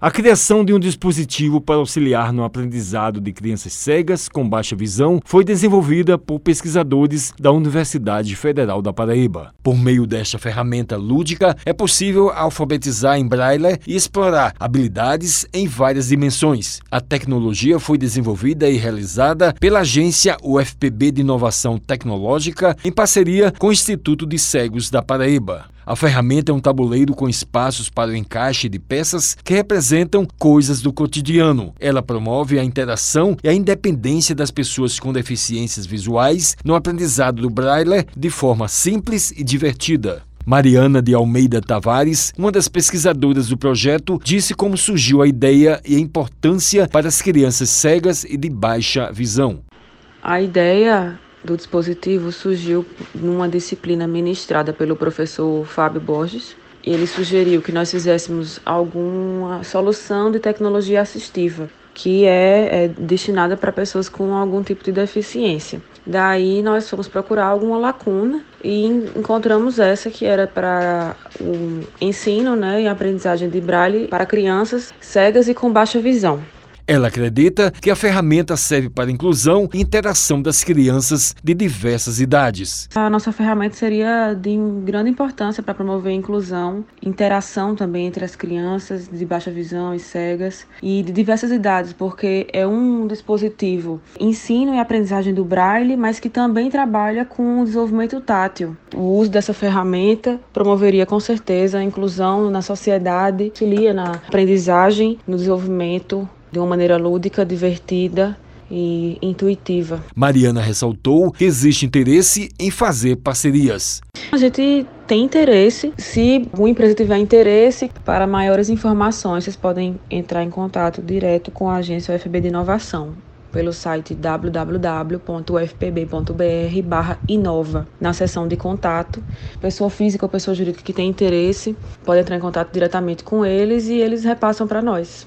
A criação de um dispositivo para auxiliar no aprendizado de crianças cegas com baixa visão foi desenvolvida por pesquisadores da Universidade Federal da Paraíba. Por meio desta ferramenta lúdica, é possível alfabetizar em braille e explorar habilidades em várias dimensões. A tecnologia foi desenvolvida e realizada pela agência UFPB de Inovação Tecnológica em parceria com o Instituto de Cegos da Paraíba. A ferramenta é um tabuleiro com espaços para o encaixe de peças que representam coisas do cotidiano. Ela promove a interação e a independência das pessoas com deficiências visuais no aprendizado do braille de forma simples e divertida. Mariana de Almeida Tavares, uma das pesquisadoras do projeto, disse como surgiu a ideia e a importância para as crianças cegas e de baixa visão. A ideia do dispositivo surgiu numa disciplina ministrada pelo professor Fábio Borges. Ele sugeriu que nós fizéssemos alguma solução de tecnologia assistiva que é, é destinada para pessoas com algum tipo de deficiência. Daí nós fomos procurar alguma lacuna e encontramos essa que era para o ensino né, e aprendizagem de braille para crianças cegas e com baixa visão. Ela acredita que a ferramenta serve para a inclusão e interação das crianças de diversas idades. A nossa ferramenta seria de grande importância para promover a inclusão, interação também entre as crianças de baixa visão e cegas e de diversas idades, porque é um dispositivo ensino e aprendizagem do braille, mas que também trabalha com o desenvolvimento tátil. O uso dessa ferramenta promoveria com certeza a inclusão na sociedade, auxilia na aprendizagem, no desenvolvimento de uma maneira lúdica, divertida e intuitiva. Mariana ressaltou que existe interesse em fazer parcerias. A gente tem interesse. Se uma empresa tiver interesse, para maiores informações, vocês podem entrar em contato direto com a agência UFB de Inovação pelo site www.ufpb.br/inova. Na seção de contato, pessoa física ou pessoa jurídica que tem interesse pode entrar em contato diretamente com eles e eles repassam para nós.